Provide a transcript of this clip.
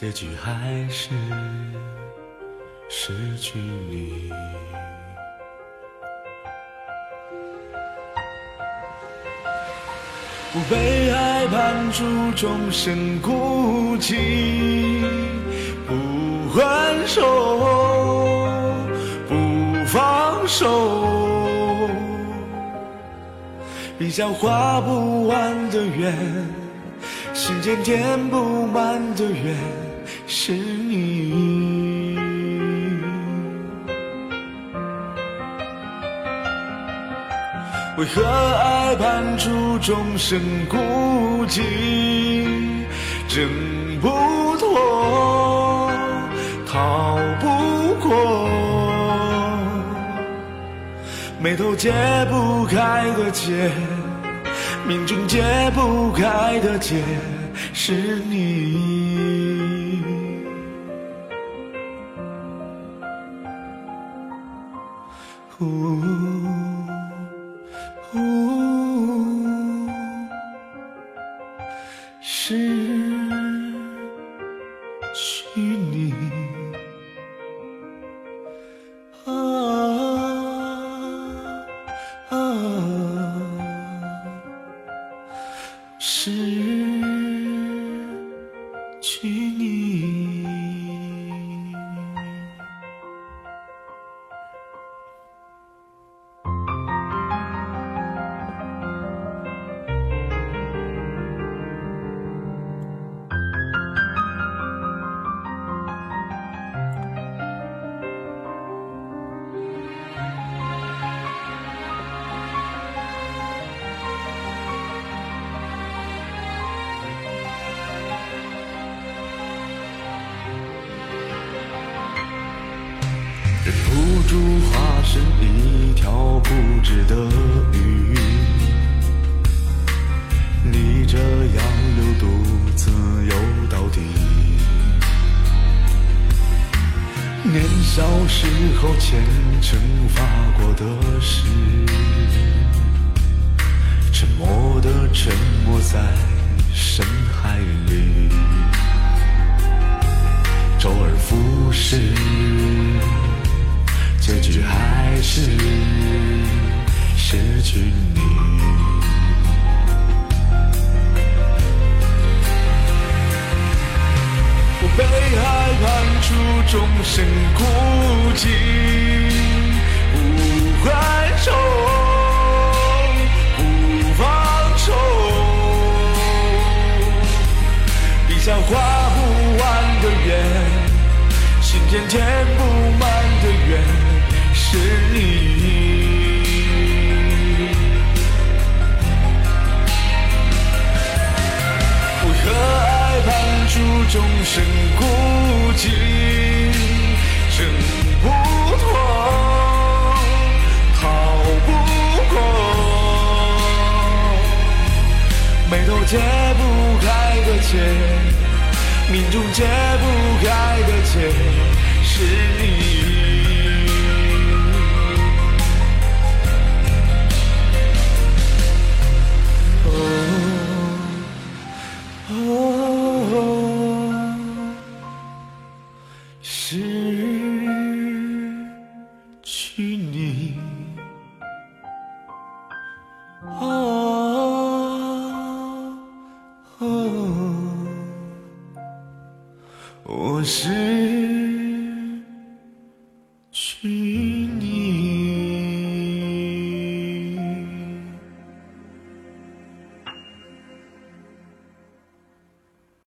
结局还是失去你，不被爱判处终身孤寂，不还手，不放手，笔下画不完的圆，心间填不满的缘。是你，为何爱判处众生孤寂，挣不脱，逃不过，眉头解不开的结，命中解不开的结，是你。呜呜失去你啊啊！是忍不住化身一条固执的鱼，逆着洋流独自游到底。年少时候虔诚发过的誓，沉默的沉没在深海里，周而复始。结局还是失去你，我被爱判处终身孤寂，不还手，不放手，笔下画不完的圆，心间填不满的缘。是你，为何爱判处终身孤寂，挣不脱，逃不过，眉头解不开的结，命中解不开的结，是你。失去你。啊啊我失去